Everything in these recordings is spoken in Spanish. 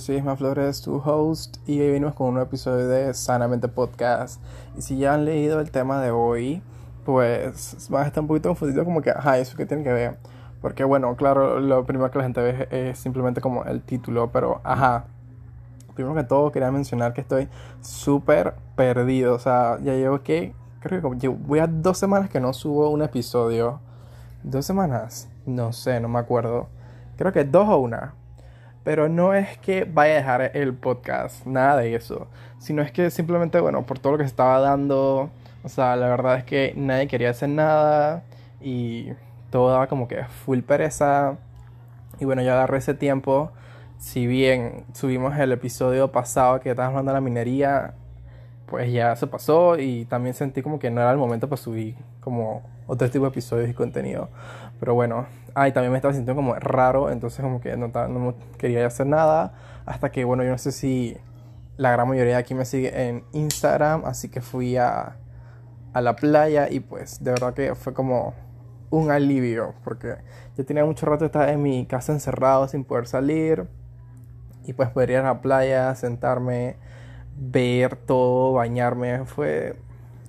soy Isma Flores, tu host, y hoy venimos con un nuevo episodio de Sanamente Podcast. Y si ya han leído el tema de hoy, pues van a estar un poquito confundidos como que, ajá, ¿eso qué tiene que ver? Porque bueno, claro, lo primero que la gente ve es simplemente como el título, pero ajá. Primero que todo quería mencionar que estoy súper perdido, o sea, ya llevo que, creo que voy a dos semanas que no subo un episodio. ¿Dos semanas? No sé, no me acuerdo. Creo que dos o una. Pero no es que vaya a dejar el podcast, nada de eso. Sino es que simplemente, bueno, por todo lo que se estaba dando, o sea, la verdad es que nadie quería hacer nada y todo daba como que full pereza. Y bueno, yo agarré ese tiempo. Si bien subimos el episodio pasado que estábamos hablando de la minería, pues ya se pasó y también sentí como que no era el momento para subir como otro tipo de episodios y contenido. Pero bueno, ay, también me estaba sintiendo como raro, entonces como que no, no quería hacer nada. Hasta que, bueno, yo no sé si la gran mayoría de aquí me sigue en Instagram, así que fui a, a la playa y pues de verdad que fue como un alivio, porque yo tenía mucho rato estar en mi casa encerrado sin poder salir y pues poder ir a la playa, sentarme ver todo, bañarme, fue,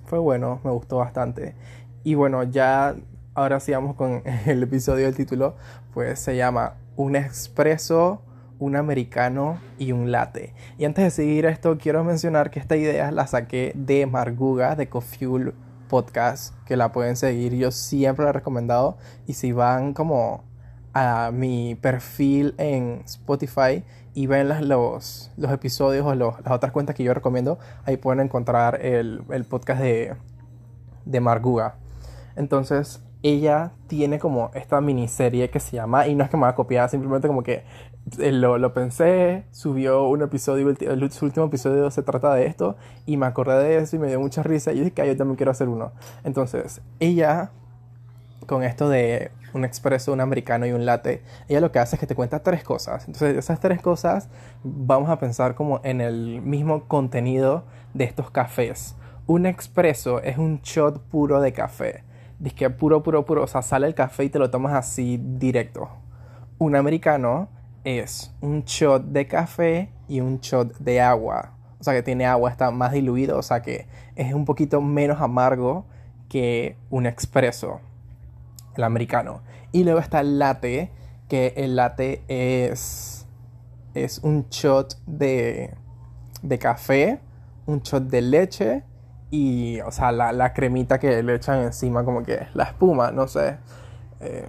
fue bueno, me gustó bastante. Y bueno, ya ahora sí vamos con el episodio del título, pues se llama Un expreso, un americano y un latte. Y antes de seguir esto, quiero mencionar que esta idea la saqué de Marguga, de Cofuel Podcast, que la pueden seguir, yo siempre la he recomendado. Y si van como a mi perfil en Spotify y ven los, los episodios o las otras cuentas que yo recomiendo, ahí pueden encontrar el, el podcast de, de Marguga. Entonces, ella tiene como esta miniserie que se llama, y no es que me va a copiar, simplemente como que eh, lo, lo pensé, subió un episodio, el, su último episodio se trata de esto, y me acordé de eso y me dio mucha risa, y dije que yo también quiero hacer uno. Entonces, ella, con esto de un expreso, un americano y un latte, ella lo que hace es que te cuenta tres cosas. Entonces, esas tres cosas vamos a pensar como en el mismo contenido de estos cafés. Un expreso es un shot puro de café. Dice puro, puro, puro. O sea, sale el café y te lo tomas así directo. Un americano es un shot de café y un shot de agua. O sea, que tiene agua, está más diluido. O sea, que es un poquito menos amargo que un expreso el americano. Y luego está el latte, que el latte es, es un shot de, de café, un shot de leche y, o sea, la, la, cremita que le echan encima, como que la espuma, no sé. Eh,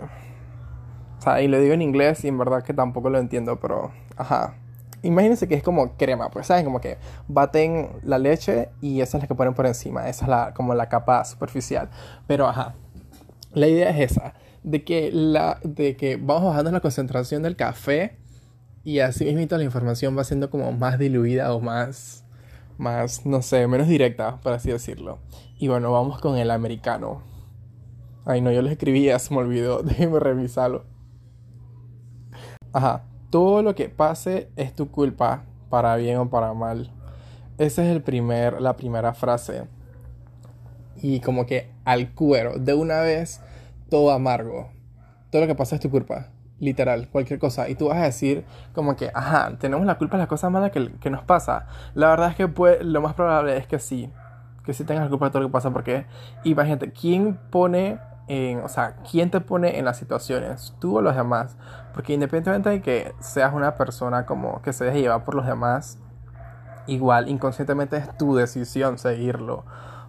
o sea, y lo digo en inglés y en verdad que tampoco lo entiendo, pero, ajá. Imagínense que es como crema, pues, ¿saben? Como que baten la leche y esa es la que ponen por encima. Esa es la, como la capa superficial. Pero, ajá, la idea es esa, de que, la, de que vamos bajando la concentración del café y así mismo la información va siendo como más diluida o más, más, no sé, menos directa, por así decirlo. Y bueno, vamos con el americano. Ay, no, yo lo escribí, ya se me olvidó, déjeme revisarlo. Ajá, todo lo que pase es tu culpa, para bien o para mal. Esa es el primer, la primera frase y como que al cuero, de una vez, todo amargo. Todo lo que pasa es tu culpa, literal, cualquier cosa. Y tú vas a decir como que, ajá, tenemos la culpa de las cosas malas que, que nos pasa. La verdad es que pues, lo más probable es que sí, que sí tengas la culpa de todo lo que pasa, porque imagínate, ¿quién pone en, o sea, quién te pone en las situaciones? ¿Tú o los demás? Porque independientemente de que seas una persona como que se deje llevar por los demás, igual inconscientemente es tu decisión seguirlo.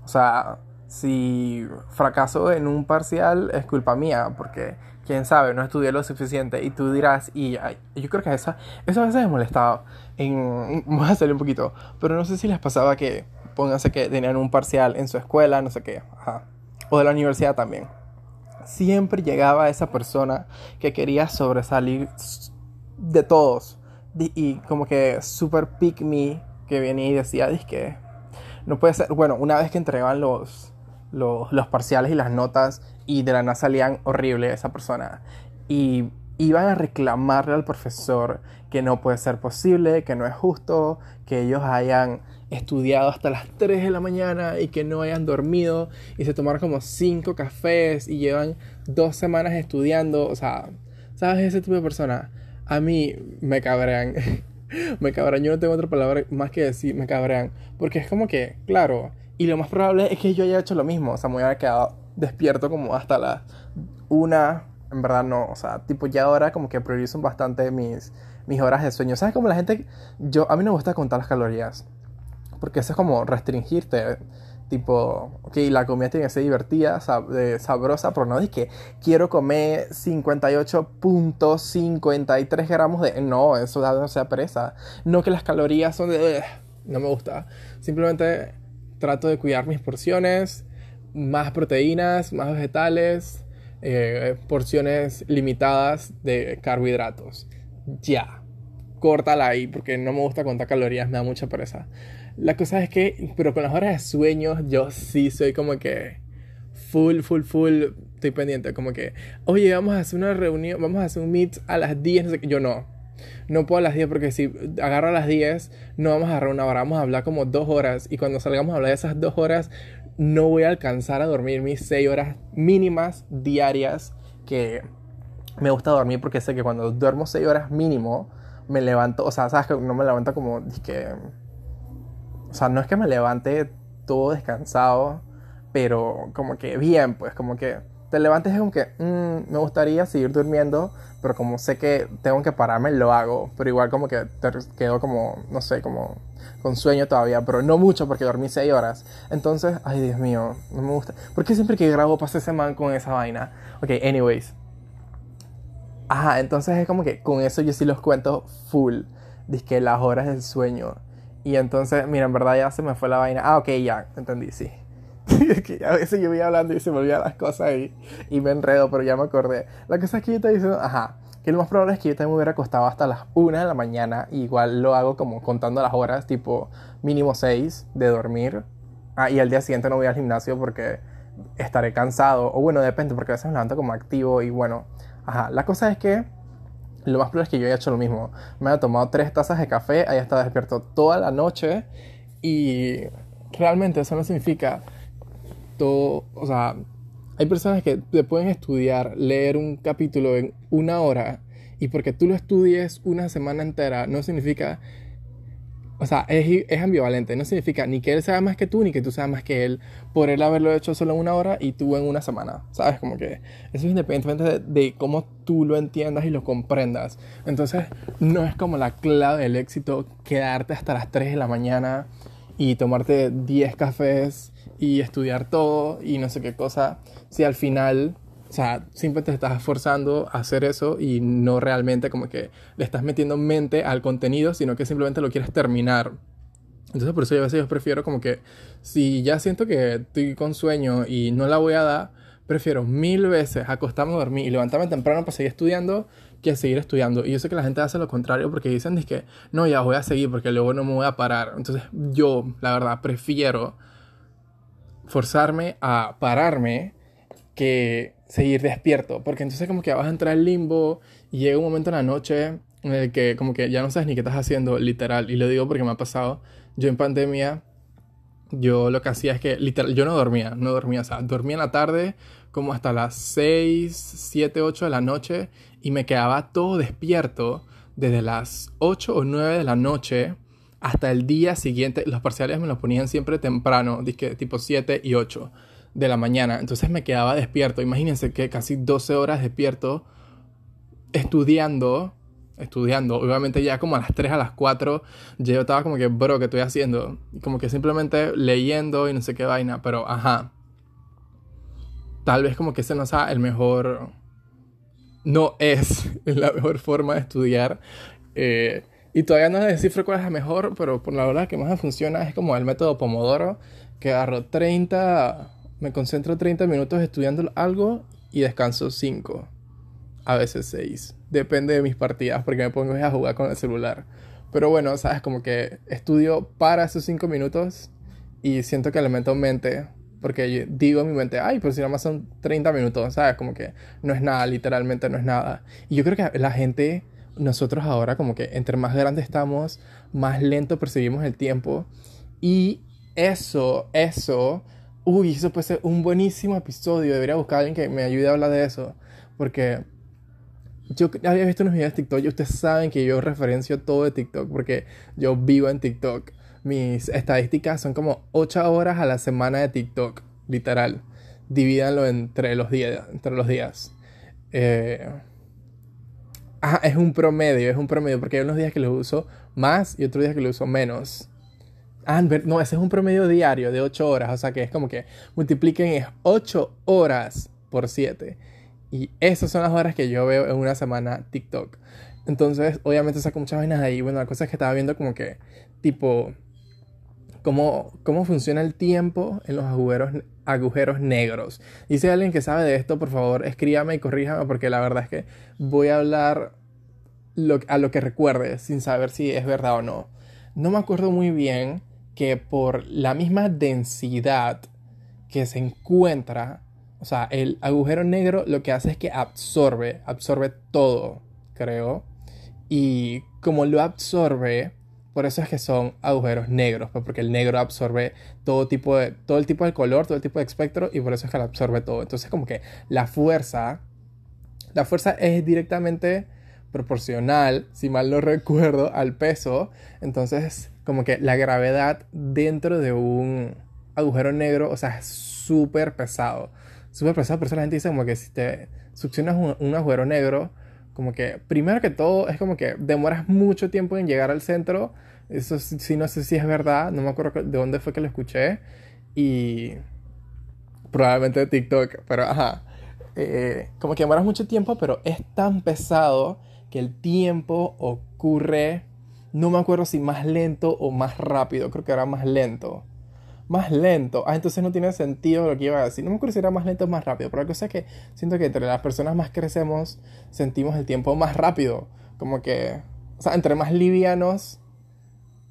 O sea, si fracaso en un parcial es culpa mía, porque quién sabe, no estudié lo suficiente y tú dirás, y yo creo que eso, eso a veces me molestaba, en, voy a salir un poquito, pero no sé si les pasaba que, pónganse que tenían un parcial en su escuela, no sé qué, ajá, o de la universidad también. Siempre llegaba esa persona que quería sobresalir de todos y, como que super pick me que venía y decía, que no puede ser, bueno, una vez que entregaban los los, parciales y las notas y de la nada salían horrible esa persona. Y iban a reclamarle al profesor que no puede ser posible, que no es justo, que ellos hayan estudiado hasta las 3 de la mañana y que no hayan dormido y se tomaron como 5 cafés y llevan dos semanas estudiando. O sea, ¿sabes ese tipo de persona? A mí me cabrean. me cabrean, yo no tengo otra palabra más que decir, me cabrean. Porque es como que, claro, y lo más probable es que yo haya hecho lo mismo, o sea, me hubiera quedado despierto como hasta las una, en verdad no, o sea, tipo ya ahora como que priorizo bastante mis, mis horas de sueño. ¿Sabes como la gente, yo, a mí no me gusta contar las calorías, porque eso es como restringirte. Tipo, ok, la comida tiene que ser divertida, sabrosa, pero no es que quiero comer 58.53 gramos de... No, eso da no sea presa. No que las calorías son de... no me gusta. Simplemente trato de cuidar mis porciones, más proteínas, más vegetales, eh, porciones limitadas de carbohidratos. Ya. Córtala ahí porque no me gusta contar calorías, me da mucha pereza. La cosa es que, pero con las horas de sueño, yo sí soy como que full, full, full, estoy pendiente. Como que, oye, vamos a hacer una reunión, vamos a hacer un meet a las 10. No sé Yo no. No puedo a las 10 porque si agarro a las 10, no vamos a agarrar una hora, vamos a hablar como dos horas. Y cuando salgamos a hablar de esas dos horas, no voy a alcanzar a dormir mis 6 horas mínimas diarias que me gusta dormir porque sé que cuando duermo 6 horas mínimo, me levanto, o sea, sabes que no me levanto como que o sea, no es que me levante todo descansado, pero como que bien, pues como que te levantes es como que mm, me gustaría seguir durmiendo, pero como sé que tengo que pararme, lo hago. Pero igual como que quedo como, no sé, como con sueño todavía, pero no mucho porque dormí 6 horas. Entonces, ay Dios mío, no me gusta. ¿Por qué siempre que grabo pasa ese man con esa vaina? Ok, anyways. Ajá, entonces es como que con eso yo sí los cuento full. Dice que las horas del sueño. Y entonces, mira, en verdad ya se me fue la vaina. Ah, ok, ya, entendí, sí. que a veces yo voy hablando y se me olvidan las cosas y, y me enredo, pero ya me acordé. La cosa es que yo te diciendo, ajá, que lo más probable es que yo también me hubiera acostado hasta las 1 de la mañana. igual lo hago como contando las horas, tipo mínimo 6 de dormir. Ah, y al día siguiente no voy al gimnasio porque estaré cansado. O bueno, depende, porque a veces me levanto como activo y bueno. Ajá, la cosa es que lo más probable es que yo haya hecho lo mismo. Me haya tomado tres tazas de café, haya estado despierto toda la noche y realmente eso no significa todo, o sea, hay personas que te pueden estudiar, leer un capítulo en una hora y porque tú lo estudies una semana entera no significa o sea, es, es, ambivalente. No significa ni que él sea más que tú, ni que tú seas más que él, por él haberlo hecho solo en una hora y tú en una semana. ¿Sabes? Como que eso es independientemente de, cómo tú lo entiendas y lo comprendas. Entonces, no es como la clave del éxito quedarte hasta las 3 de la mañana y tomarte 10 cafés y estudiar todo y no sé qué cosa. Si al final o sea, siempre te estás esforzando a hacer eso y no realmente como que le estás metiendo mente al contenido, sino que simplemente lo quieres terminar. Entonces por eso yo a veces yo prefiero como que si ya siento que estoy con sueño y no la voy a dar, prefiero mil veces acostarme a dormir y levantarme temprano para seguir estudiando que seguir estudiando. Y yo sé que la gente hace lo contrario porque dicen que no, ya voy a seguir porque luego no me voy a parar. Entonces yo, la verdad, prefiero forzarme a pararme que seguir despierto, porque entonces como que vas a entrar al limbo y llega un momento en la noche en el que como que ya no sabes ni qué estás haciendo, literal, y lo digo porque me ha pasado, yo en pandemia, yo lo que hacía es que literal, yo no dormía, no dormía, o sea, dormía en la tarde como hasta las 6, 7, 8 de la noche y me quedaba todo despierto desde las 8 o 9 de la noche hasta el día siguiente, los parciales me los ponían siempre temprano, tipo 7 y 8 de la mañana. Entonces me quedaba despierto. Imagínense que casi 12 horas despierto estudiando. Estudiando. Obviamente ya como a las 3, a las 4, yo estaba como que, bro, ¿qué estoy haciendo? Como que simplemente leyendo y no sé qué vaina. Pero, ajá. Tal vez como que ese no sea el mejor... No es la mejor forma de estudiar. Eh, y todavía no descifro cuál es la mejor, pero por la verdad que más me funciona es como el método Pomodoro, que agarro 30 me concentro 30 minutos estudiando algo y descanso 5, a veces 6. Depende de mis partidas porque me pongo a jugar con el celular. Pero bueno, sabes, como que estudio para esos 5 minutos y siento que le meto mente porque digo en mi mente, ay, pues si nada más son 30 minutos, ¿sabes? Como que no es nada, literalmente no es nada. Y yo creo que la gente, nosotros ahora, como que entre más grandes estamos, más lento percibimos el tiempo. Y eso, eso Uy, eso puede ser un buenísimo episodio. Debería buscar a alguien que me ayude a hablar de eso. Porque yo había visto unos videos de TikTok y ustedes saben que yo referencio todo de TikTok porque yo vivo en TikTok. Mis estadísticas son como 8 horas a la semana de TikTok, literal. Divídanlo entre los días. Entre los días. Eh, es un promedio, es un promedio, porque hay unos días que lo uso más y otros días que lo uso menos. Ah, no, ese es un promedio diario de 8 horas, o sea que es como que multipliquen 8 horas por 7. Y esas son las horas que yo veo en una semana TikTok. Entonces, obviamente saco muchas vainas ahí. Bueno, la cosa es que estaba viendo como que, tipo, cómo, cómo funciona el tiempo en los agujeros, agujeros negros. Y si hay alguien que sabe de esto, por favor, escríbame y corríjame porque la verdad es que voy a hablar a lo que recuerde sin saber si es verdad o no. No me acuerdo muy bien que por la misma densidad que se encuentra, o sea, el agujero negro lo que hace es que absorbe, absorbe todo, creo. Y como lo absorbe, por eso es que son agujeros negros, pues, porque el negro absorbe todo tipo de todo el tipo de color, todo el tipo de espectro y por eso es que lo absorbe todo. Entonces, como que la fuerza la fuerza es directamente proporcional, si mal no recuerdo, al peso. Entonces, como que la gravedad dentro de un agujero negro, o sea, es súper pesado. Súper pesado, por eso la gente dice como que si te succionas un agujero negro, como que, primero que todo, es como que demoras mucho tiempo en llegar al centro. Eso sí, no sé si es verdad, no me acuerdo de dónde fue que lo escuché. Y probablemente de TikTok, pero ajá. Eh, como que demoras mucho tiempo, pero es tan pesado que el tiempo ocurre, no me acuerdo si más lento o más rápido, creo que era más lento más lento. Ah, entonces no tiene sentido lo que iba a decir. No me acuerdo si era más lento o más rápido, pero la cosa es que siento que entre las personas más crecemos, sentimos el tiempo más rápido. Como que, o sea, entre más livianos,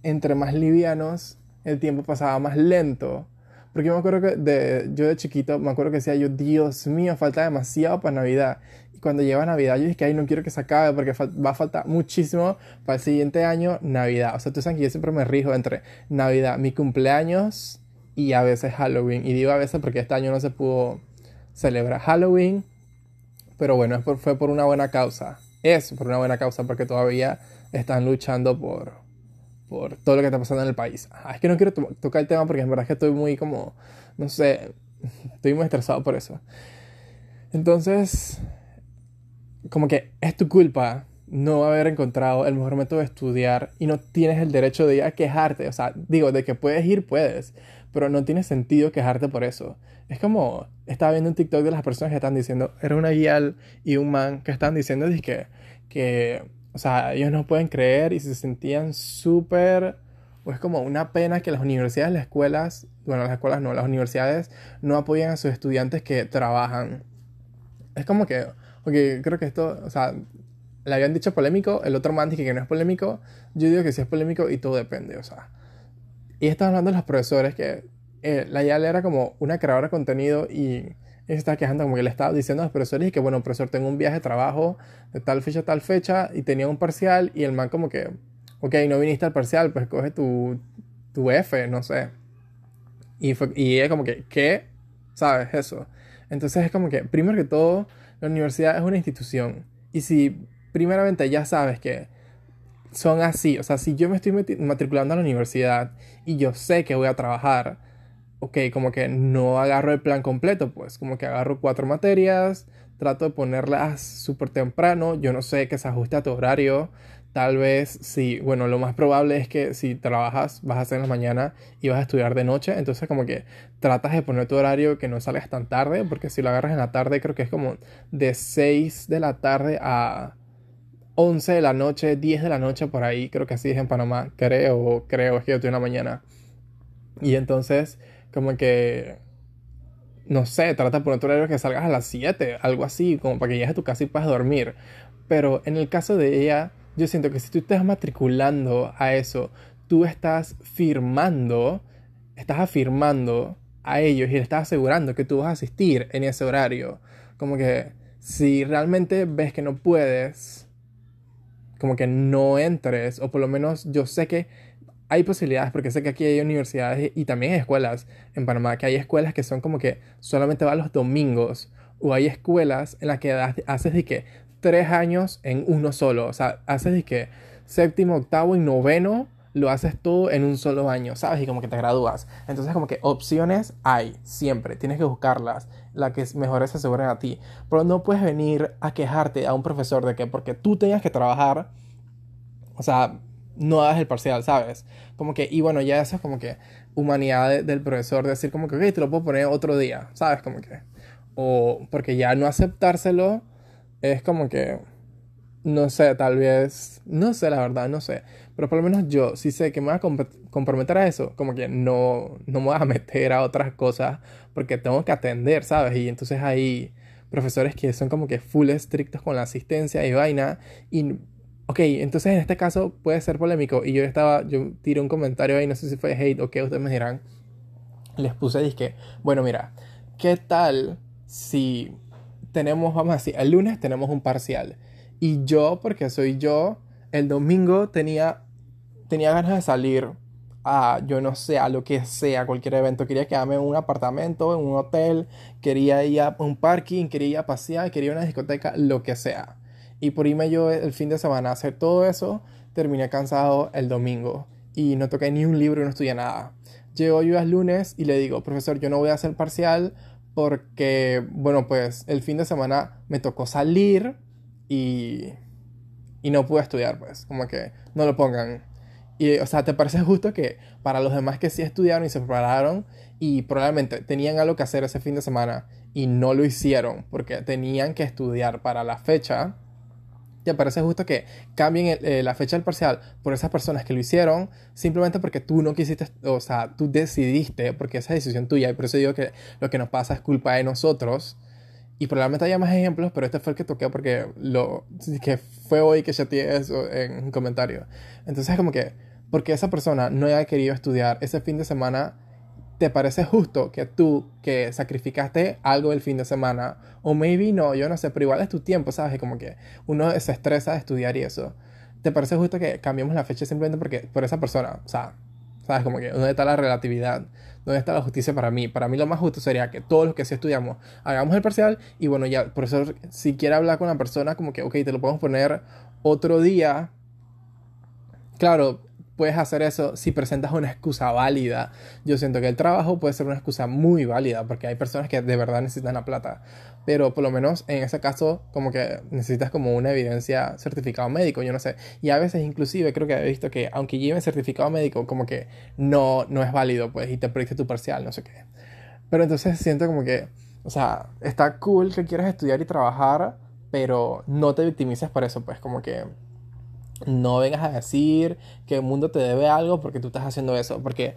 entre más livianos, el tiempo pasaba más lento. Porque yo me acuerdo que de, yo de chiquito, me acuerdo que decía yo, Dios mío, falta demasiado para Navidad. Y cuando llega Navidad, yo dije que, ay, no quiero que se acabe porque va a faltar muchísimo para el siguiente año, Navidad. O sea, tú sabes que yo siempre me rijo entre Navidad, mi cumpleaños y a veces Halloween. Y digo a veces porque este año no se pudo celebrar Halloween. Pero bueno, fue por una buena causa. Es por una buena causa porque todavía están luchando por, por todo lo que está pasando en el país. es que no quiero tocar el tema porque en verdad es que estoy muy como, no sé, estoy muy estresado por eso. Entonces, como que es tu culpa no haber encontrado el mejor método de estudiar y no tienes el derecho de ir a quejarte. O sea, digo, de que puedes ir, puedes, pero no tiene sentido quejarte por eso. Es como, estaba viendo un TikTok de las personas que están diciendo, era una guía y un man que están diciendo que, que, o sea, ellos no pueden creer y se sentían súper, o es como una pena que las universidades, las escuelas, bueno, las escuelas no, las universidades no apoyan a sus estudiantes que trabajan. Es como que, ok, creo que esto, o sea, le habían dicho polémico, el otro man dice que no es polémico, yo digo que sí es polémico y todo depende, o sea. Y estaba hablando de los profesores que eh, la Yale era como una creadora de contenido y se estaba quejando como que le estaba diciendo a los profesores y que bueno, profesor, tengo un viaje de trabajo de tal fecha a tal fecha y tenía un parcial y el man como que, ok, no viniste al parcial, pues coge tu, tu F, no sé. Y, fue, y es como que, ¿qué? ¿Sabes? Eso. Entonces es como que, primero que todo, la universidad es una institución. Y si primeramente ya sabes que son así. O sea, si yo me estoy matriculando a la universidad y yo sé que voy a trabajar, ok, como que no agarro el plan completo, pues como que agarro cuatro materias, trato de ponerlas súper temprano, yo no sé que se ajuste a tu horario. Tal vez, sí, bueno, lo más probable es que si trabajas, vas a hacer en la mañana y vas a estudiar de noche. Entonces, como que tratas de poner tu horario que no salgas tan tarde, porque si lo agarras en la tarde, creo que es como de 6 de la tarde a 11 de la noche, 10 de la noche por ahí, creo que así es en Panamá, creo, creo, es que yo estoy una mañana. Y entonces, como que, no sé, trata de poner horario que salgas a las 7, algo así, como para que llegues a tu casa y puedas dormir. Pero en el caso de ella, yo siento que si tú estás matriculando a eso, tú estás firmando, estás afirmando a ellos y le estás asegurando que tú vas a asistir en ese horario. Como que si realmente ves que no puedes, como que no entres, o por lo menos yo sé que hay posibilidades, porque sé que aquí hay universidades y también hay escuelas en Panamá, que hay escuelas que son como que solamente van los domingos, o hay escuelas en las que haces de que tres años en uno solo. O sea, haces de que séptimo, octavo y noveno lo haces todo en un solo año, ¿sabes? Y como que te gradúas. Entonces como que opciones hay, siempre. Tienes que buscarlas. La que mejor se aseguren a ti. Pero no puedes venir a quejarte a un profesor de que porque tú tengas que trabajar, o sea, no hagas el parcial, ¿sabes? Como que, y bueno, ya eso es como que humanidad del profesor, decir como que, ok, te lo puedo poner otro día, ¿sabes? Como que, o porque ya no aceptárselo es como que, no sé, tal vez, no sé la verdad, no sé. Pero por lo menos yo sí sé que me voy a comprometer a eso. Como que no, no me voy a meter a otras cosas porque tengo que atender, ¿sabes? Y entonces hay profesores que son como que full estrictos con la asistencia y vaina. Y, ok, entonces en este caso puede ser polémico. Y yo estaba, yo tiré un comentario ahí, no sé si fue hate o qué, ustedes me dirán. Les puse, dije, bueno, mira, ¿qué tal si tenemos, vamos a decir, el lunes tenemos un parcial? Y yo, porque soy yo, el domingo tenía, tenía ganas de salir a, yo no sé, a lo que sea, cualquier evento. Quería quedarme en un apartamento, en un hotel, quería ir a un parking, quería ir a pasear, quería ir a una discoteca, lo que sea. Y por irme yo el fin de semana a hacer todo eso, terminé cansado el domingo y no toqué ni un libro no estudié nada. Llego yo el lunes y le digo, profesor, yo no voy a hacer parcial porque, bueno, pues el fin de semana me tocó salir y y no pude estudiar, pues, como que no lo pongan. Y, o sea, ¿te parece justo que para los demás que sí estudiaron y se prepararon y probablemente tenían algo que hacer ese fin de semana y no lo hicieron porque tenían que estudiar para la fecha? ¿Te parece justo que cambien eh, la fecha del parcial por esas personas que lo hicieron simplemente porque tú no quisiste, o sea, tú decidiste, porque esa es decisión tuya y por eso digo que lo que nos pasa es culpa de nosotros? Y probablemente haya más ejemplos, pero este fue el que toqué porque lo que fue hoy que chateé eso en un comentario. Entonces, como que, porque esa persona no haya querido estudiar ese fin de semana, ¿te parece justo que tú que sacrificaste algo el fin de semana? O maybe no, yo no sé, pero igual es tu tiempo, ¿sabes? Como que uno se estresa de estudiar y eso. ¿Te parece justo que cambiemos la fecha simplemente porque por esa persona? O sea, ¿sabes? Como que, ¿dónde está la relatividad? ¿Dónde está la justicia para mí? Para mí lo más justo sería que todos los que sí estudiamos hagamos el parcial y bueno, ya, por eso si quiere hablar con la persona, como que, ok, te lo podemos poner otro día. Claro, puedes hacer eso si presentas una excusa válida. Yo siento que el trabajo puede ser una excusa muy válida porque hay personas que de verdad necesitan la plata. Pero por lo menos en ese caso como que necesitas como una evidencia certificado médico, yo no sé. Y a veces inclusive creo que he visto que aunque lleven certificado médico como que no, no es válido pues y te perdiste tu parcial, no sé qué. Pero entonces siento como que, o sea, está cool que quieras estudiar y trabajar, pero no te victimices por eso, pues como que no vengas a decir que el mundo te debe algo porque tú estás haciendo eso. Porque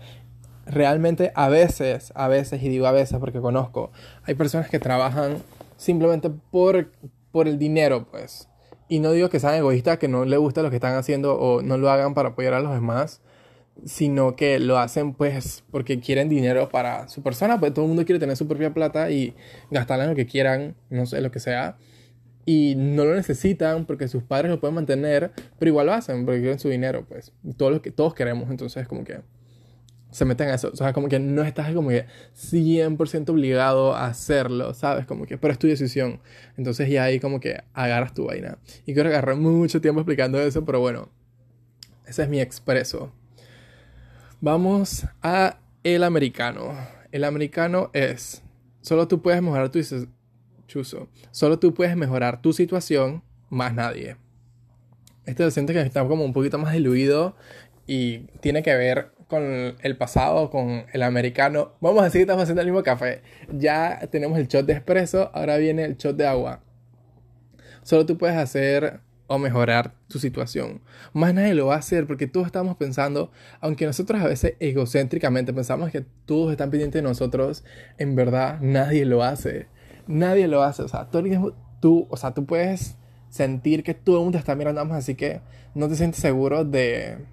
realmente a veces, a veces, y digo a veces porque conozco, hay personas que trabajan simplemente por, por el dinero, pues. Y no digo que sean egoístas, que no les gusta lo que están haciendo o no lo hagan para apoyar a los demás, sino que lo hacen pues porque quieren dinero para su persona, pues todo el mundo quiere tener su propia plata y gastarla en lo que quieran, no sé, lo que sea y no lo necesitan porque sus padres lo pueden mantener, pero igual lo hacen porque quieren su dinero, pues. Todo lo que todos queremos, entonces como que se meten a eso. O sea, como que no estás como que 100% obligado a hacerlo, ¿sabes? Como que, pero es tu decisión. Entonces ya ahí como que agarras tu vaina. Y creo que agarré mucho tiempo explicando eso, pero bueno, ese es mi expreso. Vamos a el americano. El americano es, solo tú puedes mejorar tu, chuzo. Solo tú puedes mejorar tu situación, más nadie. Este docente que está como un poquito más diluido y tiene que ver con el pasado, con el americano. Vamos a decir que estamos haciendo el mismo café. Ya tenemos el shot de espresso, ahora viene el shot de agua. Solo tú puedes hacer o mejorar tu situación. Más nadie lo va a hacer porque todos estamos pensando, aunque nosotros a veces egocéntricamente pensamos que todos están pendientes de nosotros, en verdad nadie lo hace nadie lo hace. O sea, tú, o sea, tú puedes sentir que todo el mundo te está mirando más, así que no te sientes seguro de,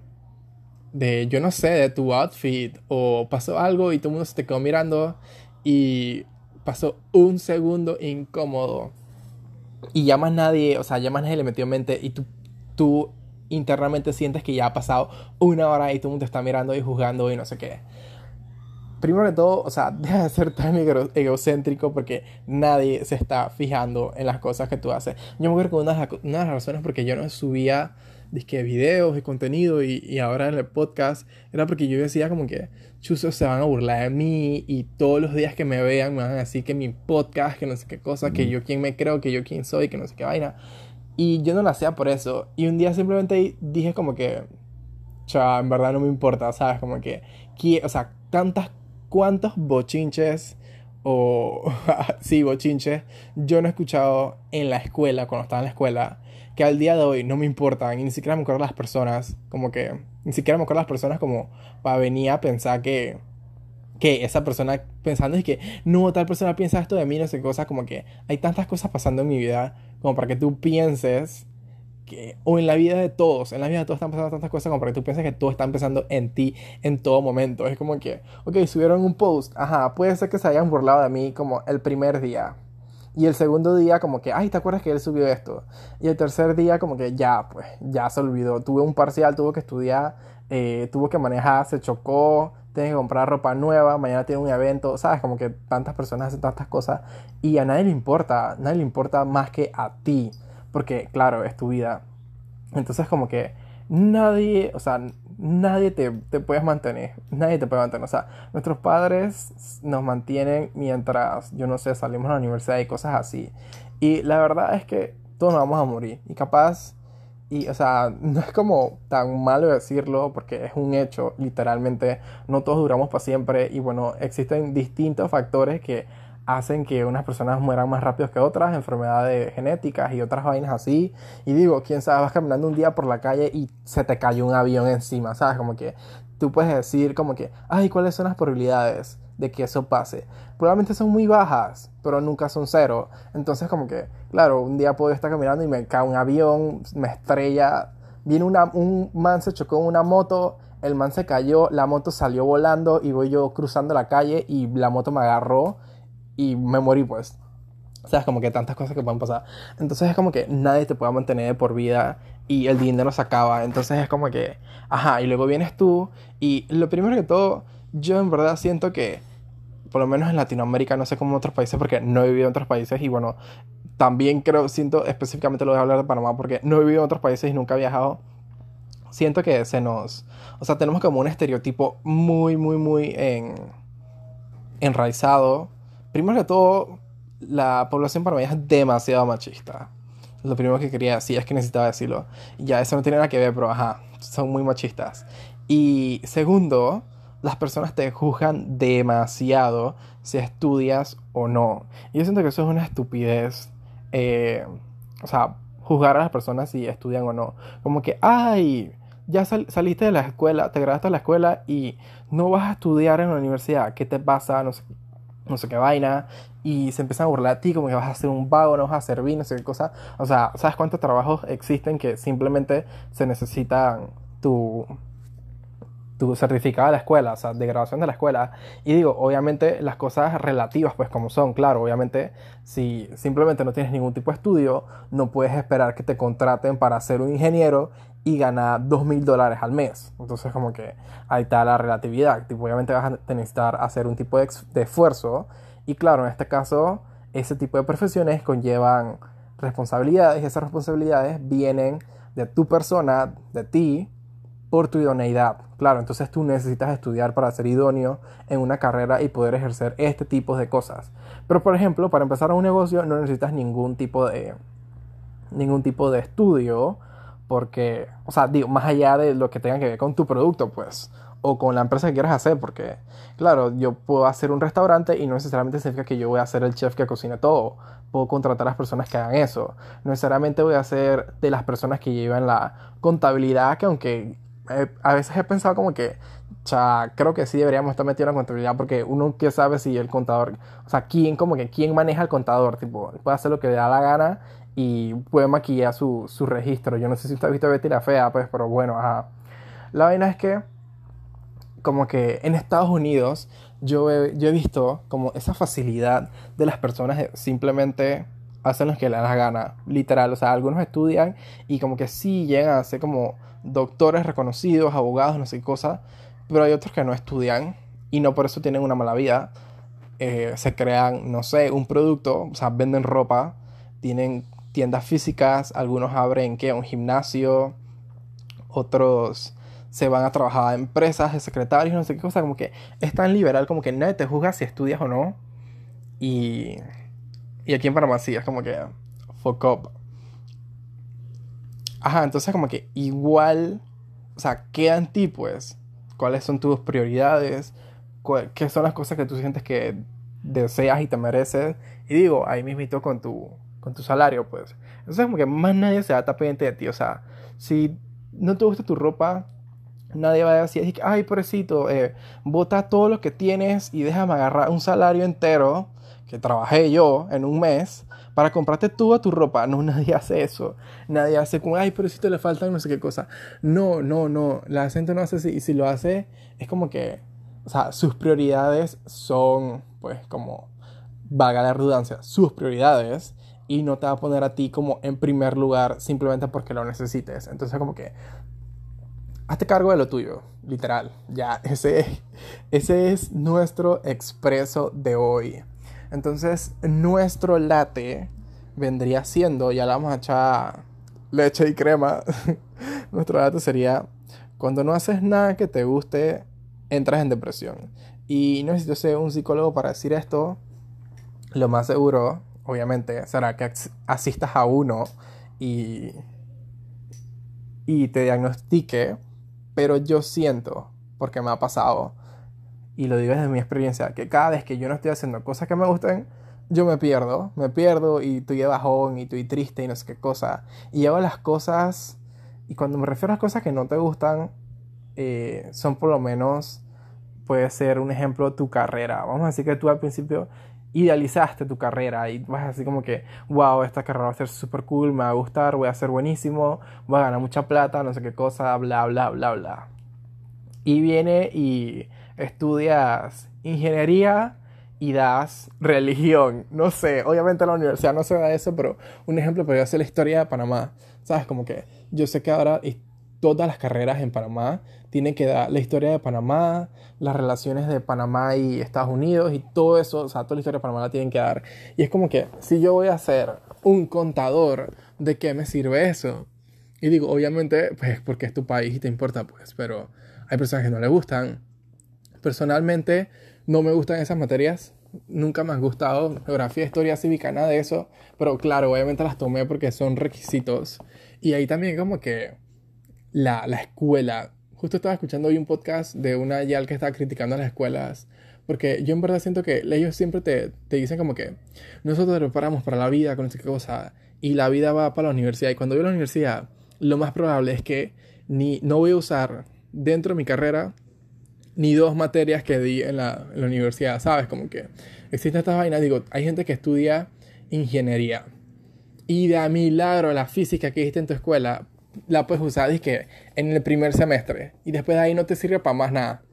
de, yo no sé, de tu outfit o pasó algo y todo el mundo se te quedó mirando y pasó un segundo incómodo y ya más nadie, o sea, ya más nadie le metió en mente y tú, tú internamente sientes que ya ha pasado una hora y todo el mundo te está mirando y juzgando y no sé qué primero de todo, o sea, deja de ser tan egocéntrico porque nadie se está fijando en las cosas que tú haces. Yo me acuerdo que una, de las razones porque yo no subía disque videos y contenido y, y, ahora en el podcast era porque yo decía como que chuzos se van a burlar de mí y todos los días que me vean me van a decir que mi podcast, que no sé qué cosa, que yo quién me creo, que yo quién soy, que no sé qué vaina. Y yo no lo hacía por eso. Y un día simplemente dije como que, chao, en verdad no me importa, ¿sabes? Como que, o sea, tantas, cuantos bochinches o, sí, bochinches, yo no he escuchado en la escuela, cuando estaba en la escuela, que al día de hoy no me importan y ni siquiera me acuerdo las personas, como que, ni siquiera me acuerdo las personas como para venir a pensar que, que esa persona pensando es que no, tal persona piensa esto de mí, no sé cosa, como que hay tantas cosas pasando en mi vida como para que tú pienses o en la vida de todos, en la vida de todos están pasando tantas cosas como para que tú pienses que todo está empezando en ti en todo momento. Es como que, ok, subieron un post, ajá, puede ser que se hayan burlado de mí como el primer día. Y el segundo día como que, ay, ¿te acuerdas que él subió esto? Y el tercer día como que ya, pues, ya se olvidó. Tuve un parcial, tuvo que estudiar, eh, tuvo que manejar, se chocó, tiene que comprar ropa nueva, mañana tiene un evento, ¿sabes? Como que tantas personas hacen tantas cosas y a nadie le importa, nadie le importa más que a ti, porque claro, es tu vida. Entonces como que nadie, o sea, nadie te, te puedes mantener, nadie te puede mantener, o sea, nuestros padres nos mantienen mientras, yo no sé, salimos a la universidad y cosas así. Y la verdad es que todos nos vamos a morir y capaz y, o sea, no es como tan malo decirlo porque es un hecho, literalmente, no todos duramos para siempre y bueno, existen distintos factores que hacen que unas personas mueran más rápido que otras, enfermedades genéticas y otras vainas así. Y digo, quién sabe, vas caminando un día por la calle y se te cayó un avión encima, ¿sabes? Como que tú puedes decir como que, ay, ¿cuáles son las probabilidades de que eso pase? Probablemente son muy bajas, pero nunca son cero. Entonces como que, claro, un día puedo estar caminando y me cae un avión, me estrella, viene una, un man se chocó en una moto, el man se cayó, la moto salió volando y voy yo cruzando la calle y la moto me agarró y me morí pues. O sea, es como que tantas cosas que pueden pasar. Entonces es como que nadie te puede mantener por vida y el dinero se acaba. Entonces es como que, ajá, y luego vienes tú y lo primero que todo, yo en verdad siento que, por lo menos en Latinoamérica, no sé cómo en otros países, porque no he vivido en otros países y bueno, también creo, siento específicamente lo voy a hablar de Panamá porque no he vivido en otros países y nunca he viajado. Siento que se nos, o sea, tenemos como un estereotipo muy, muy, muy en, enraizado. Primero que todo, la población panameña es demasiado machista. Lo primero que quería decir es que necesitaba decirlo. Ya, eso no tiene nada que ver, pero ajá, son muy machistas. Y segundo, las personas te juzgan demasiado si estudias o no. Y yo siento que eso es una estupidez. Eh, o sea, juzgar a las personas si estudian o no. Como que, ay, ya saliste de la escuela, te graduaste de la escuela y no vas a estudiar en la universidad. ¿Qué te pasa? No sé, no sé qué vaina y se empiezan a burlar a ti como que vas a ser un vago, no vas a servir, no sé qué cosa. O sea, ¿sabes cuántos trabajos existen que simplemente se necesitan tu, tu certificado de la escuela, o sea, de graduación de la escuela? Y digo, obviamente las cosas relativas, pues como son, claro, obviamente si simplemente no tienes ningún tipo de estudio, no puedes esperar que te contraten para ser un ingeniero y ganar dos mil dólares al mes. Entonces como que ahí está la relatividad. Obviamente vas a necesitar hacer un tipo de, de esfuerzo y claro, en este caso, ese tipo de profesiones conllevan responsabilidades y esas responsabilidades vienen de tu persona, de ti, por tu idoneidad. Claro, entonces tú necesitas estudiar para ser idóneo en una carrera y poder ejercer este tipo de cosas. Pero por ejemplo, para empezar un negocio no necesitas ningún tipo de ningún tipo de estudio porque, o sea, digo, más allá de lo que tenga que ver con tu producto, pues o con la empresa que quieras hacer, porque, claro, yo puedo hacer un restaurante y no necesariamente significa que yo voy a ser el chef que cocine todo. Puedo contratar a las personas que hagan eso. No necesariamente voy a ser de las personas que llevan la contabilidad, que aunque eh, a veces he pensado como que, cha, creo que sí deberíamos estar metidos en la contabilidad, porque uno que sabe si el contador, o sea, quién, como que quién maneja el contador, tipo, puede hacer lo que le da la gana y puede maquillar su, su registro. Yo no sé si usted ha visto Betty la Fea, pues, pero bueno, ajá. La vaina es que como que en Estados Unidos yo he, yo he visto como esa facilidad de las personas de simplemente hacen lo que les da la gana, literal, o sea, algunos estudian y como que sí llegan a ser como doctores reconocidos, abogados, no sé qué cosa, pero hay otros que no estudian y no por eso tienen una mala vida. Eh, se crean, no sé, un producto, o sea, venden ropa, tienen tiendas físicas, algunos abren que un gimnasio, otros se van a trabajar a empresas de secretarios, no sé qué cosa, como que es tan liberal como que nadie te juzga si estudias o no. Y, y aquí en Panamá sí, es como que fuck up. Ajá, entonces como que igual, o sea, ¿qué anti pues? ¿Cuáles son tus prioridades? ¿Qué son las cosas que tú sientes que deseas y te mereces? Y digo, ahí mismito con tu, con tu salario, pues. Entonces como que más nadie se va a pendiente de ti. O sea, si no te gusta tu ropa, Nadie va a decir, ay, pobrecito, eh, bota todo lo que tienes y déjame agarrar un salario entero que trabajé yo en un mes para comprarte toda tu ropa. No, nadie hace eso. Nadie hace como, ay, pobrecito, le faltan no sé qué cosa. No, no, no. La gente no hace así. Y si lo hace, es como que, o sea, sus prioridades son, pues, como, vaga la redundancia, sus prioridades. Y no te va a poner a ti como en primer lugar simplemente porque lo necesites. Entonces, como que hazte cargo de lo tuyo, literal. Ya, ese, ese es nuestro expreso de hoy. Entonces, nuestro latte vendría siendo, ya le vamos a echar leche y crema. nuestro latte sería, cuando no haces nada que te guste, entras en depresión. Y no necesito ser un psicólogo para decir esto. Lo más seguro, obviamente, será que asistas a uno y, y te diagnostique pero yo siento, porque me ha pasado, y lo digo desde mi experiencia, que cada vez que yo no estoy haciendo cosas que me gusten, yo me pierdo, me pierdo y estoy de bajón y estoy triste y no sé qué cosa. Y hago las cosas, y cuando me refiero a las cosas que no te gustan, eh, son por lo menos, puede ser un ejemplo tu carrera. Vamos a decir que tú al principio idealizaste tu carrera y vas así como que, wow, esta carrera va a ser súper cool, me va a gustar, voy a ser buenísimo, voy a ganar mucha plata, no sé qué cosa, bla, bla, bla, bla. Y viene y estudias ingeniería y das religión. No sé, obviamente en la universidad no se da eso, pero un ejemplo podría ser la historia de Panamá. ¿Sabes? Como que yo sé que ahora todas las carreras en Panamá tienen que dar la historia de Panamá, las relaciones de Panamá y Estados Unidos y todo eso, o sea, toda la historia de Panamá la tienen que dar. Y es como que si yo voy a ser un contador, ¿de qué me sirve eso? Y digo, obviamente, pues porque es tu país y te importa, pues, pero hay personas que no le gustan. Personalmente, no me gustan esas materias. Nunca me han gustado geografía, historia cívica, nada de eso. Pero claro, obviamente las tomé porque son requisitos. Y ahí también como que la, la escuela. Justo estaba escuchando hoy un podcast de una YAL que estaba criticando a las escuelas. Porque yo en verdad siento que ellos siempre te, te dicen como que nosotros te preparamos para la vida con esta cosa y la vida va para la universidad. Y cuando voy a la universidad, lo más probable es que ni, no voy a usar dentro de mi carrera ni dos materias que di en la, universidad, ¿sabes? Como que existen estas vainas. Digo, hay gente que estudia ingeniería y de a milagro la física que diste en tu escuela la puedes usar que en el primer semestre y después de ahí no te sirve para más nada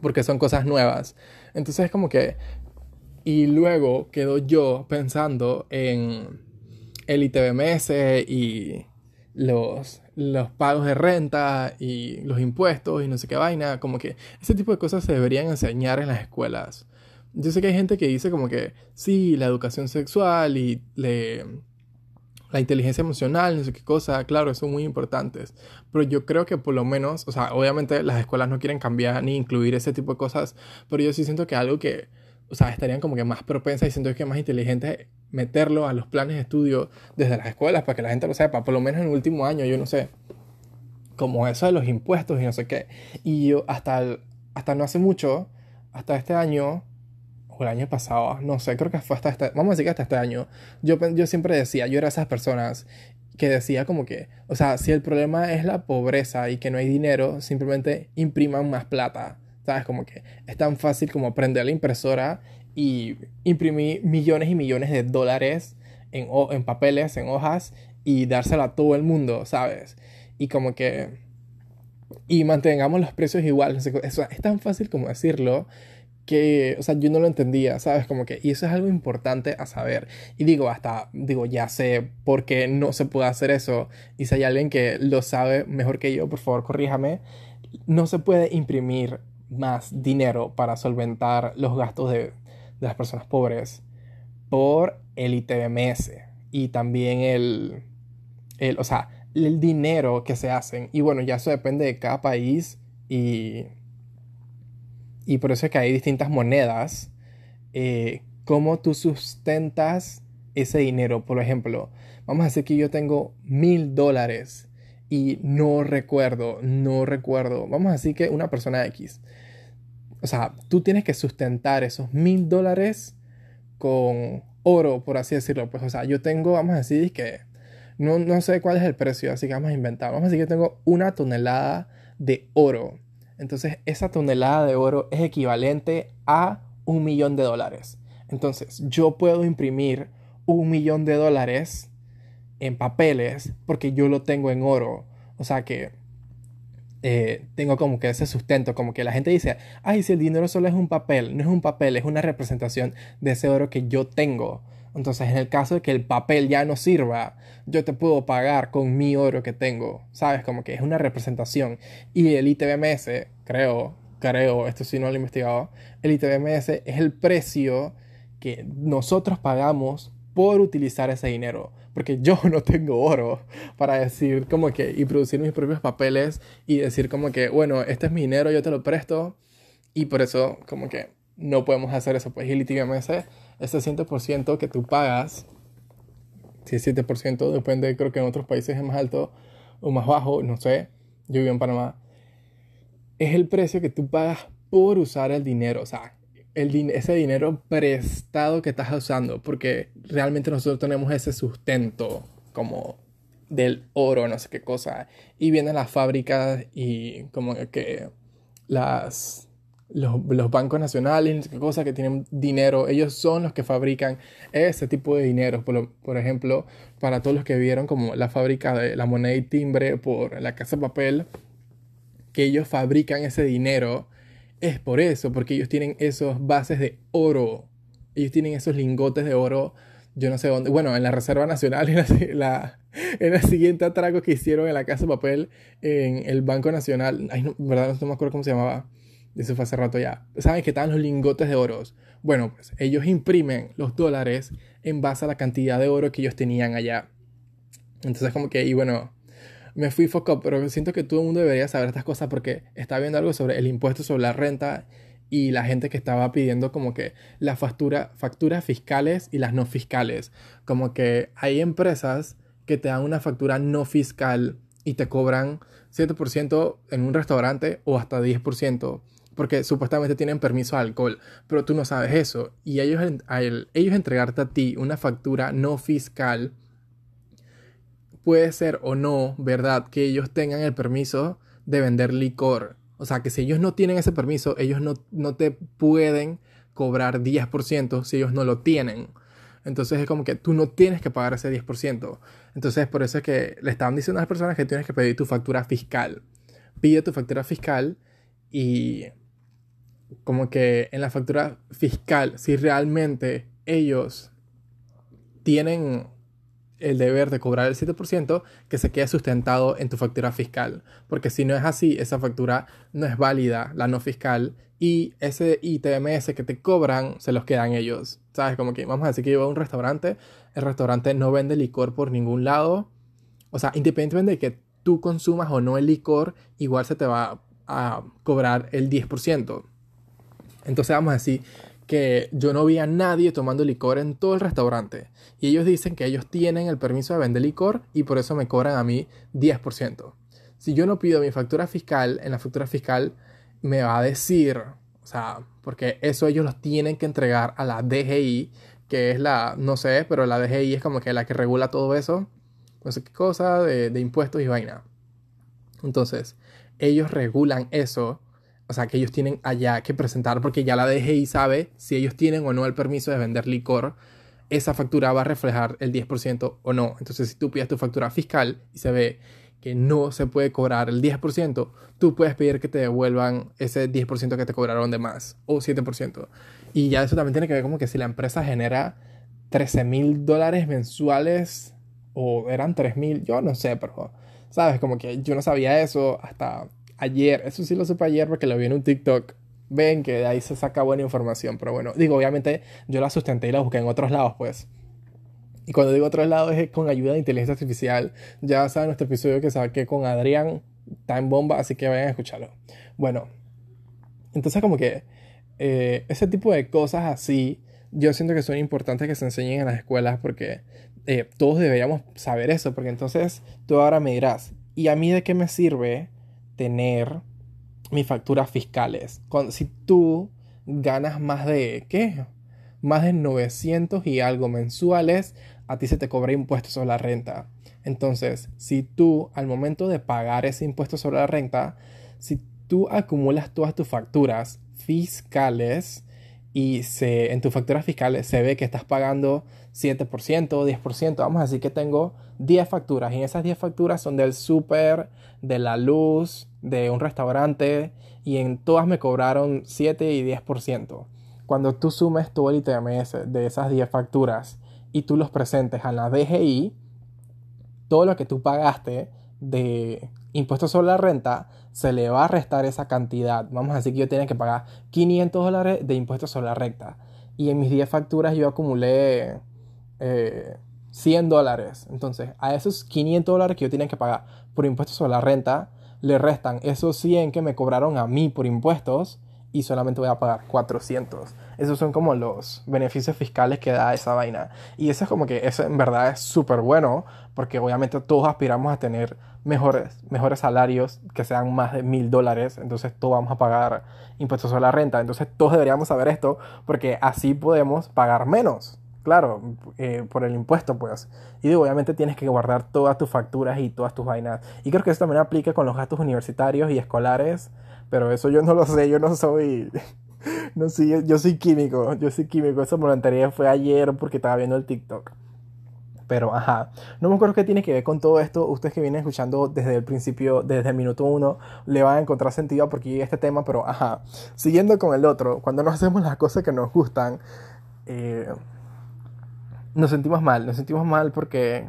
porque son cosas nuevas. Entonces es como que y luego quedo yo pensando en el ITBMS y los, los pagos de renta y los impuestos y no sé qué vaina, como que ese tipo de cosas se deberían enseñar en las escuelas. Yo sé que hay gente que dice como que sí, la educación sexual y la inteligencia emocional, no sé qué cosa, claro, son muy importantes. Pero yo creo que por lo menos, o sea, obviamente las escuelas no quieren cambiar ni incluir ese tipo de cosas, pero yo sí siento que algo que, o sea, estarían como que más propensas y siento que es más inteligente meterlo a los planes de estudio desde las escuelas para que la gente lo sepa, por lo menos en el último año, yo no sé, como eso de los impuestos y no sé qué. Y yo hasta, hasta no hace mucho, hasta este año, o el año pasado, no sé, creo que fue hasta este, vamos a decir que hasta este año, yo, yo siempre decía, yo era esas personas que decía como que, o sea, si el problema es la pobreza y que no hay dinero, simplemente impriman más plata, ¿sabes? Como que es tan fácil como prender la impresora y imprimir millones y millones de dólares en, en papeles, en hojas y dárselo a todo el mundo, ¿sabes? Y como que... Y mantengamos los precios iguales. es tan fácil como decirlo que, o sea, yo no lo entendía, ¿sabes? Como que, y eso es algo importante a saber. Y digo, hasta, digo, ya sé por qué no se puede hacer eso. Y si hay alguien que lo sabe mejor que yo, por favor, corríjame. No se puede imprimir más dinero para solventar los gastos de, las personas pobres por el ITBMS y también el, el, o sea, el dinero que se hacen. Y bueno, ya eso depende de cada país y, y por eso es que hay distintas monedas. Eh, ¿Cómo tú sustentas ese dinero? Por ejemplo, vamos a decir que yo tengo mil dólares y no recuerdo, no recuerdo. Vamos a decir que una persona X. O sea, tú tienes que sustentar esos mil dólares con oro, por así decirlo. Pues, o sea, yo tengo, vamos a decir que no, no sé cuál es el precio, así que vamos a inventar. Vamos a decir que tengo una tonelada de oro. Entonces, esa tonelada de oro es equivalente a un millón de dólares. Entonces, yo puedo imprimir un millón de dólares en papeles porque yo lo tengo en oro. O sea que eh, tengo como que ese sustento, como que la gente dice, ay, si el dinero solo es un papel, no es un papel, es una representación de ese oro que yo tengo. Entonces, en el caso de que el papel ya no sirva, yo te puedo pagar con mi oro que tengo, ¿sabes? Como que es una representación. Y el ITBMS, creo, creo, esto sí no lo he investigado, el ITBMS es el precio que nosotros pagamos por utilizar ese dinero porque yo no tengo oro para decir como que y producir mis propios papeles y decir como que, bueno, este es mi dinero, yo te lo presto y por eso como que no podemos hacer eso. Pues y ese, ese 100% que tú pagas, si es 7%, depende, creo que en otros países es más alto o más bajo, no sé, yo vivo en Panamá, es el precio que tú pagas por usar el dinero, o sea, ese dinero prestado que estás usando, porque realmente nosotros tenemos ese sustento como del oro, no sé qué cosa, y vienen las fábricas y como que las, los, los bancos nacionales, no sé qué cosa, que tienen dinero, ellos son los que fabrican ese tipo de dinero, por, por ejemplo, para todos los que vieron como la fábrica de la moneda y timbre por la casa de papel, que ellos fabrican ese dinero es por eso, porque ellos tienen esos bases de oro. Ellos tienen esos lingotes de oro, yo no sé dónde. Bueno, en la Reserva Nacional, en la, en la siguiente atraco que hicieron en la Casa de Papel, en el Banco Nacional. Ay, no, verdad, no me acuerdo cómo se llamaba. Eso fue hace rato ya. ¿Saben que estaban los lingotes de oro? Bueno, pues ellos imprimen los dólares en base a la cantidad de oro que ellos tenían allá. Entonces, como que, y bueno, me fui foco, pero siento que todo el mundo debería saber estas cosas porque estaba viendo algo sobre el impuesto sobre la renta y la gente que estaba pidiendo como que las factura, facturas fiscales y las no fiscales. Como que hay empresas que te dan una factura no fiscal y te cobran 7% en un restaurante o hasta 10% porque supuestamente tienen permiso de alcohol, pero tú no sabes eso. Y ellos, ellos entregarte a ti una factura no fiscal puede ser o no verdad que ellos tengan el permiso de vender licor. O sea, que si ellos no tienen ese permiso, ellos no, no te pueden cobrar 10% si ellos no lo tienen. Entonces es como que tú no tienes que pagar ese 10%. Entonces por eso es que le estaban diciendo a las personas que tienes que pedir tu factura fiscal. Pide tu factura fiscal y como que en la factura fiscal, si realmente ellos tienen el deber de cobrar el 7% que se quede sustentado en tu factura fiscal. Porque si no es así, esa factura no es válida, la no fiscal, y ese ITMS que te cobran se los quedan ellos. ¿Sabes? Como que vamos a decir que yo voy a un restaurante, el restaurante no vende licor por ningún lado. O sea, independientemente de que tú consumas o no el licor, igual se te va a cobrar el 10%. Entonces vamos a decir que yo no vi a nadie tomando licor en todo el restaurante. Y ellos dicen que ellos tienen el permiso de vender licor y por eso me cobran a mí 10%. Si yo no pido mi factura fiscal, en la factura fiscal me va a decir, o sea, porque eso ellos los tienen que entregar a la DGI, que es la, no sé, pero la DGI es como que la que regula todo eso, no sé qué cosa, de, de impuestos y vaina. Entonces, ellos regulan eso o sea, que ellos tienen allá que presentar, porque ya la DGI sabe si ellos tienen o no el permiso de vender licor, esa factura va a reflejar el 10% o no. Entonces, si tú pides tu factura fiscal y se ve que no se puede cobrar el 10%, tú puedes pedir que te devuelvan ese 10% que te cobraron de más o 7%. Y ya eso también tiene que ver como que si la empresa genera 13 mil dólares mensuales o eran 3 mil, yo no sé, pero, ¿sabes? Como que yo no sabía eso hasta ayer, eso sí lo supe ayer porque lo vi en un TikTok ven que de ahí se saca buena información. Pero bueno, digo, obviamente yo la sustenté y la busqué en otros lados, pues. Y cuando digo otros lados es con ayuda de inteligencia artificial. Ya saben nuestro episodio que saqué con Adrián, está en bomba, así que vayan a escucharlo. Bueno, entonces como que eh, ese tipo de cosas así, yo siento que son importantes que se enseñen en las escuelas porque eh, todos deberíamos saber eso, porque entonces tú ahora me dirás, ¿y a mí de qué me sirve tener mis facturas fiscales? Cuando, si tú ganas más de, ¿qué? Más de 900 y algo mensuales, a ti se te cobra impuestos sobre la renta. Entonces, si tú al momento de pagar ese impuesto sobre la renta, si tú acumulas todas tus facturas fiscales y se, en tus facturas fiscales se ve que estás pagando 7%, 10%, vamos a decir que tengo 10 facturas y esas 10 facturas son del súper, de la luz, de un restaurante y en todas me cobraron 7 y 10%. Cuando tú sumes todo el ITMS de esas 10 facturas y tú los presentes a la DGI, todo lo que tú pagaste de impuestos sobre la renta se le va a restar esa cantidad. Vamos a decir que yo tenía que pagar 500 dólares de impuestos sobre la renta. Y en mis 10 facturas yo acumulé 100 eh, dólares. Entonces, a esos 500 dólares que yo tenía que pagar por impuestos sobre la renta, le restan esos 100 que me cobraron a mí por impuestos y solamente voy a pagar 400. Esos son como los beneficios fiscales que da esa vaina. Y eso es como que eso en verdad es súper bueno porque obviamente todos aspiramos a tener mejores, mejores salarios que sean más de mil dólares. Entonces todos vamos a pagar impuestos sobre la renta. Entonces todos deberíamos saber esto porque así podemos pagar menos. Claro, eh, por el impuesto, pues. Y digo, obviamente tienes que guardar todas tus facturas y todas tus vainas. Y creo que eso también aplica con los gastos universitarios y escolares pero eso yo no lo sé, yo no soy... No sé, yo soy químico, yo soy químico. Lo enteré fue ayer porque estaba viendo el TikTok. Pero, ajá, no me acuerdo qué tiene que ver con todo esto. Ustedes que vienen escuchando desde el principio, desde el minuto uno, le van a encontrar sentido porque este tema, pero, ajá, siguiendo con el otro, cuando nos hacemos las cosas que nos gustan, eh, nos sentimos mal, nos sentimos mal porque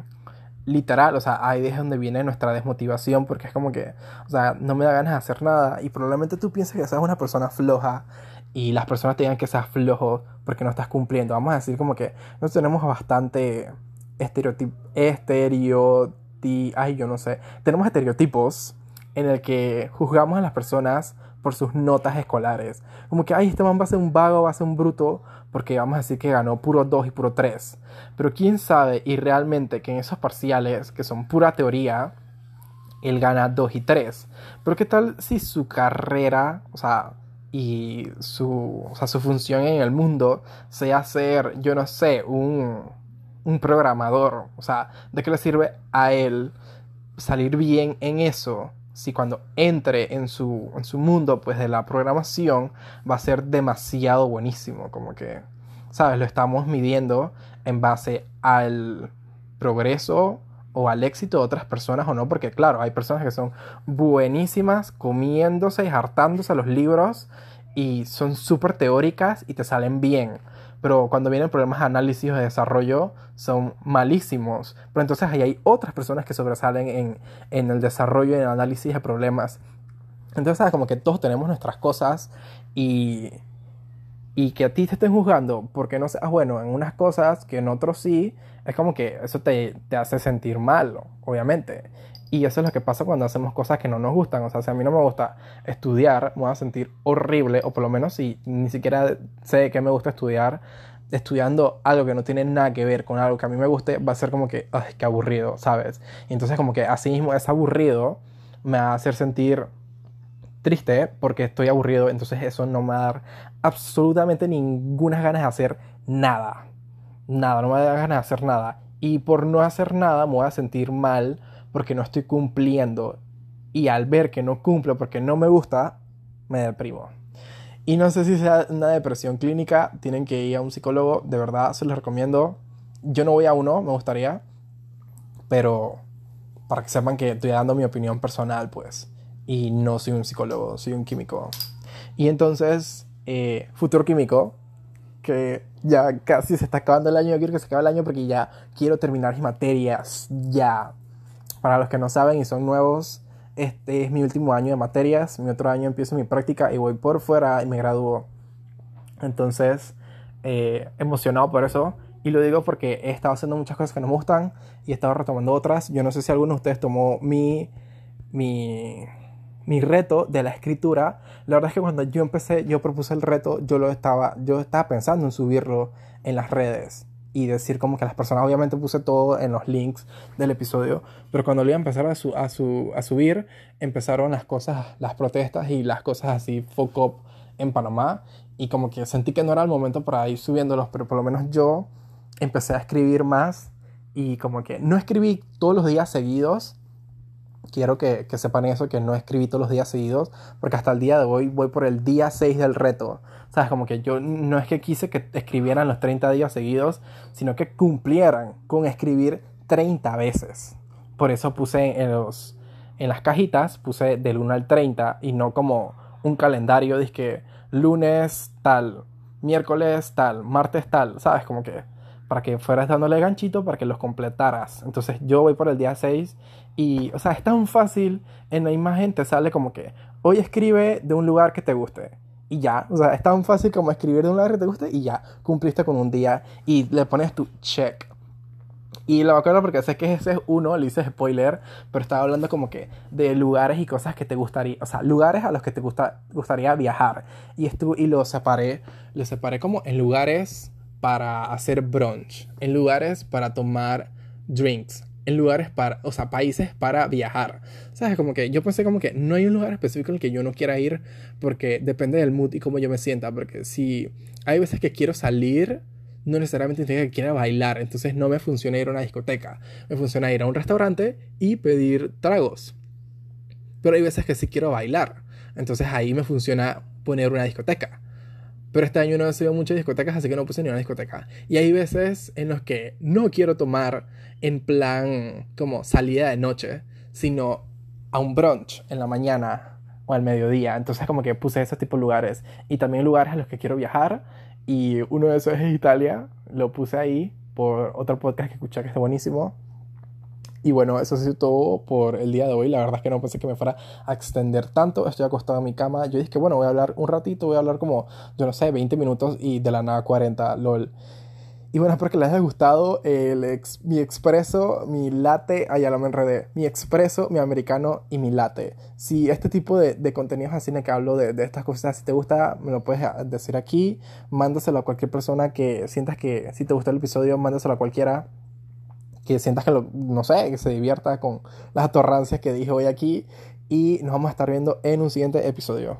literal, o sea, ahí es donde viene nuestra desmotivación porque es como que, o sea, no me da ganas de hacer nada y probablemente tú pienses que seas una persona floja y las personas te que seas flojo porque no estás cumpliendo. Vamos a decir como que nos tenemos bastante estereotip estereoti ay, yo no sé, tenemos estereotipos en el que juzgamos a las personas por sus notas escolares. Como que, ay, este man va a ser un vago, va a ser un bruto, porque vamos a decir que ganó puro 2 y puro 3. Pero quién sabe, y realmente que en esos parciales, que son pura teoría, él gana 2 y 3. Pero qué tal si su carrera, o sea, y su, o sea, su función en el mundo sea ser, yo no sé, un, un programador. O sea, ¿de qué le sirve a él salir bien en eso si cuando entre en su, en su mundo pues de la programación va a ser demasiado buenísimo, como que, ¿sabes? Lo estamos midiendo en base al progreso o al éxito de otras personas o no, porque claro, hay personas que son buenísimas comiéndose y hartándose los libros y son súper teóricas y te salen bien pero cuando vienen problemas de análisis o de desarrollo son malísimos. Pero entonces ahí hay otras personas que sobresalen en, en el desarrollo y en el análisis de problemas. Entonces, ¿sabes? como que todos tenemos nuestras cosas y, y que a ti te estén juzgando porque no seas bueno en unas cosas que en otros sí, es como que eso te, te hace sentir mal, obviamente. Y eso es lo que pasa cuando hacemos cosas que no nos gustan. O sea, si a mí no me gusta estudiar, me voy a sentir horrible, o por lo menos si ni siquiera sé que me gusta estudiar, estudiando algo que no tiene nada que ver con algo que a mí me guste, va a ser como que, ay, qué aburrido, ¿sabes? Y entonces como que así mismo es aburrido, me va a hacer sentir triste porque estoy aburrido, entonces eso no me va a dar absolutamente ninguna ganas de hacer nada. Nada, no me da ganas de hacer nada. Y por no hacer nada me voy a sentir mal porque no estoy cumpliendo y al ver que no cumplo porque no me gusta, me deprimo. Y no sé si sea una depresión clínica, tienen que ir a un psicólogo, de verdad se los recomiendo. Yo no voy a uno, me gustaría, pero para que sepan que estoy dando mi opinión personal, pues, y no soy un psicólogo, soy un químico. Y entonces, eh, futuro químico, que ya casi se está acabando el año, quiero que se acabe el año porque ya quiero terminar mis materias, ya, para los que no saben y son nuevos este es mi último año de materias, mi otro año empiezo mi práctica y voy por fuera y me gradúo. Entonces, eh, emocionado por eso. Y lo digo porque he estado haciendo muchas cosas que no me gustan y he estado retomando otras. Yo no sé si alguno de ustedes tomó mi, mi, mi reto de la escritura. La verdad es que cuando yo empecé, yo propuse el reto, yo lo estaba, yo estaba pensando en subirlo en las redes y decir como que las personas, obviamente puse todo en los links del episodio, pero cuando lo iba a empezar a, su, a, su, a subir, empezaron las cosas, las protestas y las cosas así, fuck up en Panamá, y como que sentí que no era el momento para ir subiéndolos, pero por lo menos yo empecé a escribir más y como que no escribí todos los días seguidos, quiero que, que, sepan eso, que no escribí todos los días seguidos, porque hasta el día de hoy voy por el día 6 del reto. ¿Sabes? Como que yo no es que quise que escribieran los 30 días seguidos, sino que cumplieran con escribir 30 veces. Por eso puse en, los, en las cajitas, puse del 1 al 30 y no como un calendario que lunes tal, miércoles tal, martes tal, ¿sabes? Como que para que fueras dándole ganchito para que los completaras. Entonces yo voy por el día 6 y, o sea, es tan fácil, en la imagen te sale como que hoy escribe de un lugar que te guste. Y ya, o sea, es tan fácil como escribir de un lugar que te guste y ya, cumpliste con un día y le pones tu check. Y lo acuerdo porque sé que ese es uno, le hice spoiler, pero estaba hablando como que de lugares y cosas que te gustaría, o sea, lugares a los que te gusta, gustaría viajar. Y, estuve, y lo separé, lo separé como en lugares para hacer brunch, en lugares para tomar drinks, en lugares para, o sea, países para viajar. ¿Sabes? Como que yo pensé como que no hay un lugar específico el que yo no quiera ir porque depende del mood y cómo yo me sienta. Porque si hay veces que quiero salir, no necesariamente significa que quiera bailar. Entonces no me funciona ir a una discoteca. Me funciona ir a un restaurante y pedir tragos. Pero hay veces que sí quiero bailar. Entonces ahí me funciona poner una discoteca. Pero este año no he sido muchas discotecas, así que no puse ni una discoteca. Y hay veces en los que no quiero tomar en plan como salida de noche, sino a un brunch en la mañana o al mediodía. Entonces como que puse esos tipos de lugares. Y también lugares a los que quiero viajar. Y uno de esos es Italia. Lo puse ahí por otro podcast que escuché que está buenísimo. Y bueno, eso ha sido todo por el día de hoy. La verdad es que no pensé que me fuera a extender tanto. Estoy acostado en mi cama. Yo dije que bueno, voy a hablar un ratito, voy a hablar como, yo no sé, 20 minutos y de la nada 40, lol. Y bueno, espero que les haya gustado el ex, mi expreso, mi latte, allá lo me enredé, mi expreso, mi americano y mi latte. Si este tipo de, de contenidos así en el que hablo de, de, estas cosas, si te gusta, me lo puedes decir aquí, mándaselo a cualquier persona que sientas que si te gustó el episodio, mándaselo a cualquiera que sientas que, lo, no sé, que se divierta con las atorrancias que dije hoy aquí. Y nos vamos a estar viendo en un siguiente episodio.